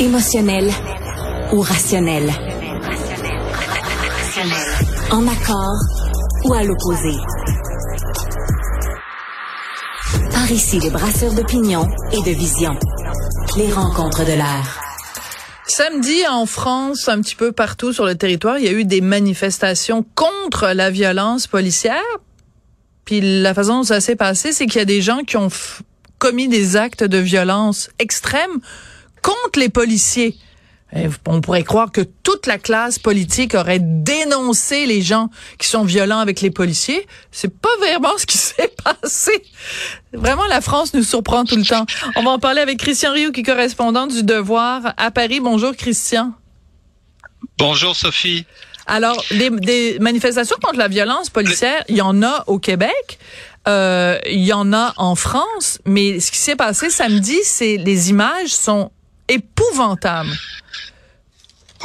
Émotionnel ou rationnel? En accord ou à l'opposé? Par ici, les brasseurs d'opinion et de vision. Les rencontres de l'air. Samedi, en France, un petit peu partout sur le territoire, il y a eu des manifestations contre la violence policière. Puis la façon dont ça s'est passé, c'est qu'il y a des gens qui ont commis des actes de violence extrême contre les policiers. On pourrait croire que toute la classe politique aurait dénoncé les gens qui sont violents avec les policiers. C'est pas vraiment ce qui s'est passé. Vraiment, la France nous surprend tout le temps. On va en parler avec Christian Rioux, qui est correspondant du Devoir à Paris. Bonjour, Christian. Bonjour, Sophie. Alors, des, manifestations contre la violence policière, il y en a au Québec. Euh, il y en a en France, mais ce qui s'est passé samedi, c'est les images sont épouvantables.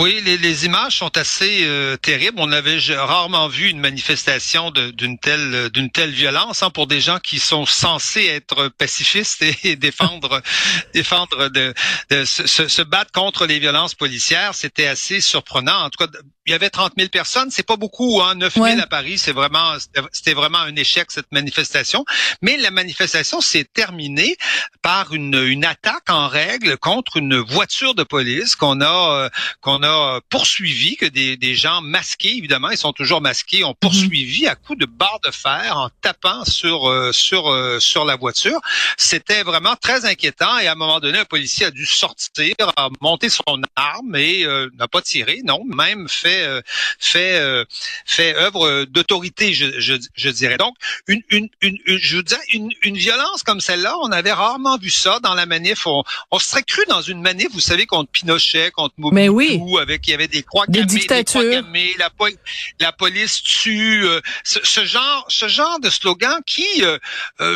Oui, les, les, images sont assez euh, terribles. On avait rarement vu une manifestation d'une telle d'une telle violence hein, pour des gens qui sont censés être pacifistes et, défendre défendre de, de se, se, battre contre les violences policières. C'était assez surprenant. En tout cas, il y avait 30 000 personnes, c'est pas beaucoup, hein, 9 000 à Paris, c'est vraiment, c'était vraiment un échec cette manifestation. Mais la manifestation s'est terminée par une, une attaque en règle contre une voiture de police qu'on a, euh, qu'on a poursuivi, que des, des gens masqués, évidemment, ils sont toujours masqués, ont poursuivi à coups de barre de fer en tapant sur euh, sur euh, sur la voiture. C'était vraiment très inquiétant et à un moment donné, un policier a dû sortir, a monté son arme et n'a pas tiré, non, même fait euh, fait euh, fait œuvre d'autorité, je, je, je, dirais. Donc, une, une, une, je veux dire, une, une violence comme celle-là, on avait rarement vu ça dans la manif. On, on serait cru dans une manif, vous savez, contre Pinochet, contre Mobutu, Mais oui. Avec il y avait des croix des gammées, dictatures. des croix gammées, la, la police tue, euh, ce, ce, genre, ce genre de slogan qui, euh,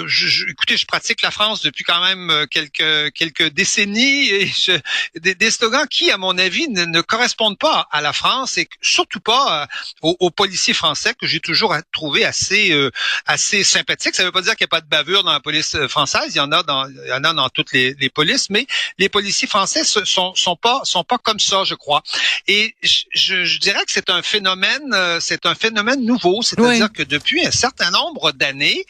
je, écoutez, je pratique la France depuis quand même quelques quelques décennies et je, des, des, slogans qui, à mon avis, ne, ne correspondent pas à la France et surtout pas euh, aux, policiers français que j'ai toujours trouvé assez euh, assez sympathiques. Ça veut pas dire qu'il n'y a pas de bavure dans la police euh, française. Il y en a dans il y en a dans toutes les, les polices, mais les policiers français sont sont pas sont pas comme ça, je crois. Et je, je dirais que c'est un phénomène c'est un phénomène nouveau, c'est-à-dire que depuis un certain nombre d'années,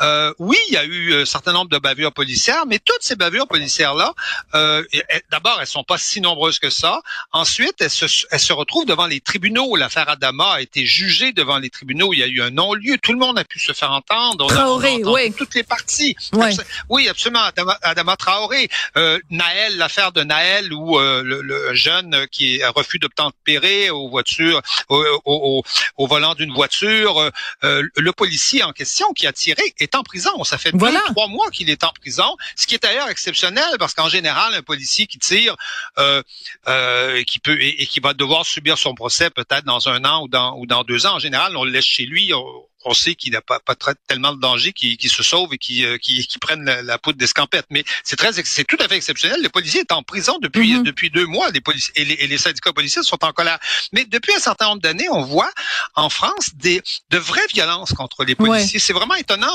euh, oui, il y a eu un certain nombre de bavures policières, mais toutes ces bavures policières là, euh, d'abord elles sont pas si nombreuses que ça. Ensuite, elles se elles se retrouvent devant les tribunaux. L'affaire Adama a été jugée devant les tribunaux. Il y a eu un non-lieu. Tout le monde a pu se faire entendre. Traoré, oui. Toutes les parties. Oui, oui absolument. Adama, Adama Traoré. Euh, Naël, l'affaire de Naël, où euh, le, jeune qui refus d'obtempérer aux voitures, au, au, au volant d'une voiture, euh, le policier en question qui a tiré est en prison. Ça fait deux, trois mois qu'il est en prison, ce qui est d'ailleurs exceptionnel parce qu'en général, un policier qui tire, euh, euh, qui peut et, et, qui va devoir subir son procès peut-être dans un an ou dans, ou dans deux ans. En général, on le laisse chez lui, on sait qu'il n'a pas, pas tellement de danger, qu'il se sauve et qu'il euh, prenne la, poudre d'escampette. Mais c'est très, c'est tout à fait exceptionnel. Le policier est en prison depuis mm-hmm. depuis deux mois. Les policiers et les, syndicats policiers sont en colère. Mais depuis un certain nombre d'années, on voit en France des de vraies violences contre les policiers. C'est vraiment étonnant.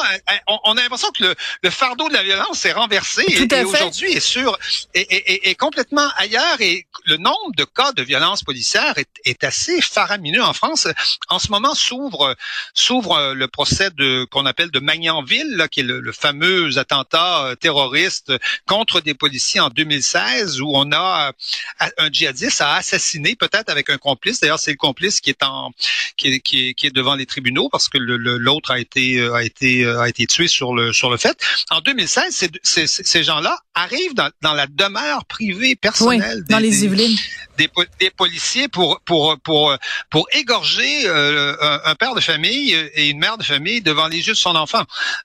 On, a l'impression que le, le, fardeau de la violence est renversé et, aujourd'hui est sur est, est, complètement ailleurs. Et le nombre de cas de violence policière est, est assez faramineux en France. En ce moment s'ouvre s'ouvre le procès de qu'on appelle de Magnanville, là, qui est le, fameux attentat euh, terroriste contre des policiers en 2016, où on a euh, un djihadiste a assassiné, peut-être avec un complice. D'ailleurs, c'est le complice qui est en qui est, qui est, devant les tribunaux parce que l'autre a été a été a été tué sur le sur le fait. En 2016, ces, ces, gens-là arrivent dans, dans, la demeure privée personnelle des, dans les Yvelines. Des, des, policiers pour pour pour pour égorger un, un, père de famille et une mère de famille devant les yeux de son enfant,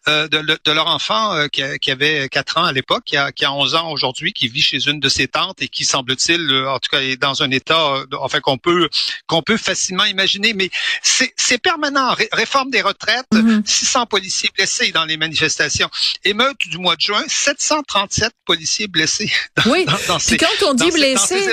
euh, de, de, leur enfant euh, qui, qui, avait 4 ans à l'époque, qui a, qui a 11 ans aujourd'hui, qui vit chez une de ses tantes et qui semble-t-il, euh, en tout cas, est dans un état, euh, enfin qu'on peut qu'on peut facilement imaginer. Mais c'est permanent. réforme des retraites, 600 mm-hmm. policiers blessés dans les manifestations. Émeute du mois de juin, 737 policiers blessés. oui. Dans, ces, quand on dit blessés,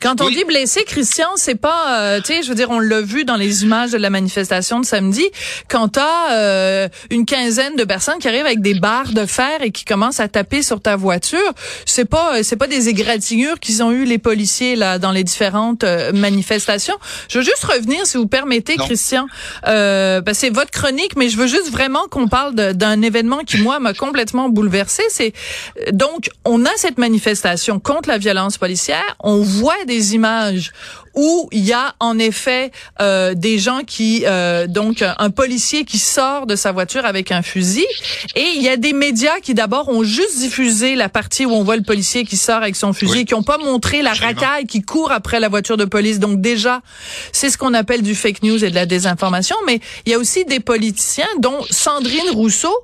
Quand on dit blessé, Christian, c'est pas, euh, tu sais, je veux dire, on l'a vu dans les images de la manifestation de samedi, quand t'as euh, une quinzaine de personnes qui arrivent avec des barres de fer et qui commencent à taper sur ta voiture, c'est pas, c'est pas des égratignures qu'ils ont eu les policiers là dans les différentes euh, manifestations. Je veux juste revenir, si vous permettez, Christian, euh, ben, c'est votre chronique, mais je veux juste vraiment qu'on parle d'un événement qui moi m'a complètement bouleversé. C'est donc on a cette manifestation contre la violence policière, on voit des images où il y a en effet euh, des gens qui euh, donc un policier qui sort de sa voiture avec un fusil et il y a des médias qui d'abord ont juste diffusé la partie où on voit le policier qui sort avec son fusil et qui ont pas montré la racaille qui court après la voiture de police. Donc déjà c'est ce qu'on appelle du fake news et de la désinformation. Mais il y a aussi des politiciens dont Sandrine Rousseau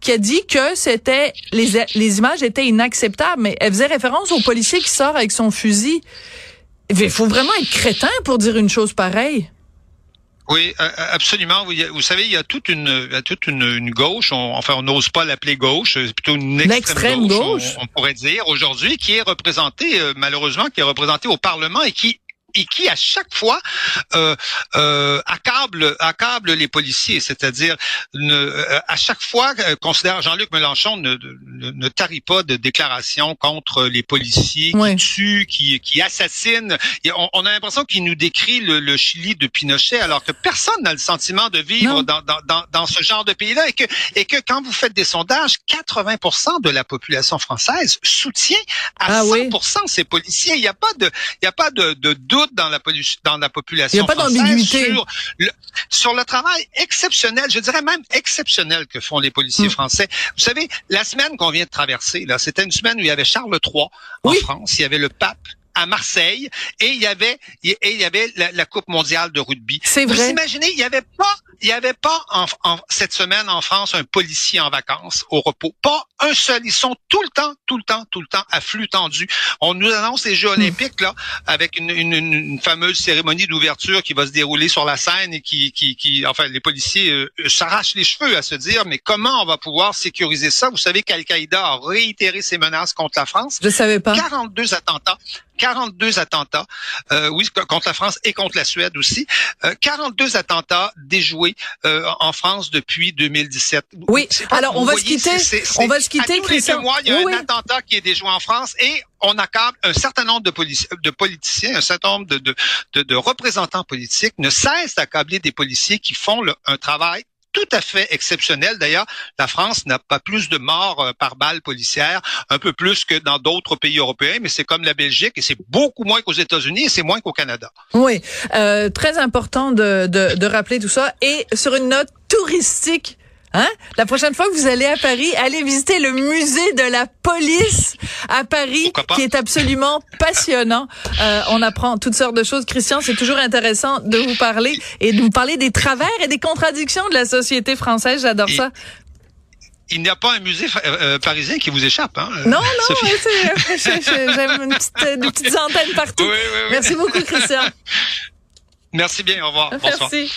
qui a dit que c'était les, les images étaient inacceptables mais elle faisait référence au policier qui sort avec son fusil il faut vraiment être crétin pour dire une chose pareille. Oui, absolument. Vous savez, il y a toute une, toute une, gauche. enfin, on n'ose pas l'appeler gauche. C'est plutôt une extrême, gauche, On, pourrait dire aujourd'hui, qui est représentée euh, malheureusement, qui est représentée au Parlement et qui et qui à chaque fois euh, euh, accable accable les policiers, c'est-à-dire euh, à chaque fois euh, considère Jean-Luc Mélenchon ne, ne, ne, tarit pas de déclarations contre les policiers qui tuent, qui, qui assassinent. Et on, on, a l'impression qu'il nous décrit le, le, Chili de Pinochet, alors que personne n'a le sentiment de vivre dans, dans, dans, dans, ce genre de pays-là, et que et que quand vous faites des sondages, 80% de la population française soutient à ah 100% ces policiers. Il n'y a pas de il y a pas de, de doute dans la, dans la population. Il n'y a pas d'ambiguïté. Sur le, sur le travail exceptionnel, je dirais même exceptionnel que font les policiers hmm. français. Vous savez, la semaine qu'on vient de traverser, là, c'était une semaine où il y avait Charles III en France, il y avait le pape à Marseille et il y avait et il y avait la, Coupe mondiale de rugby. C'est vrai. Vous imaginez, il y avait pas il y avait pas en, cette semaine en France un policier en vacances au repos. Pas un seul. Ils sont tout le temps, tout le temps, tout le temps à flux tendu. On nous annonce les Jeux hmm. olympiques là avec une, une, une fameuse cérémonie d'ouverture qui va se dérouler sur la scène et qui, qui, qui enfin les policiers euh, s'arrachent les cheveux à se dire mais comment on va pouvoir sécuriser ça? Vous savez qu'Al-Qaïda a réitéré ses menaces contre la France. Je savais pas. 42 attentats. 42 attentats, euh, oui, contre la France et contre la Suède aussi. Euh, 42 attentats déjoués euh, en France depuis 2017. Oui, alors on va se quitter. on va se quitter, à tous les mois, il y a un attentat qui est déjoué en France et on accable un certain nombre de, de politiciens, un certain nombre de, de, de, de représentants politiques ne cessent d'accabler des policiers qui font le, un travail tout à fait exceptionnel. D'ailleurs, la France n'a pas plus de morts euh, par balle policière, un peu plus que dans d'autres pays européens, mais c'est comme la Belgique et c'est beaucoup moins qu'aux États-Unis et c'est moins qu'au Canada. Oui, euh, très important de, de, de rappeler tout ça. Et sur une note touristique, Hein? La prochaine fois que vous allez à Paris, allez visiter le musée de la police à Paris, qui est absolument passionnant. Euh, on apprend toutes sortes de choses. Christian, c'est toujours intéressant de vous parler et de vous parler des travers et des contradictions de la société française. J'adore ça il n'y a pas un musée euh, euh, parisien qui vous échappe. Hein, non, non, j'aime une petite, des petites antennes partout. Merci beaucoup, Christian. Merci bien, au revoir. Merci.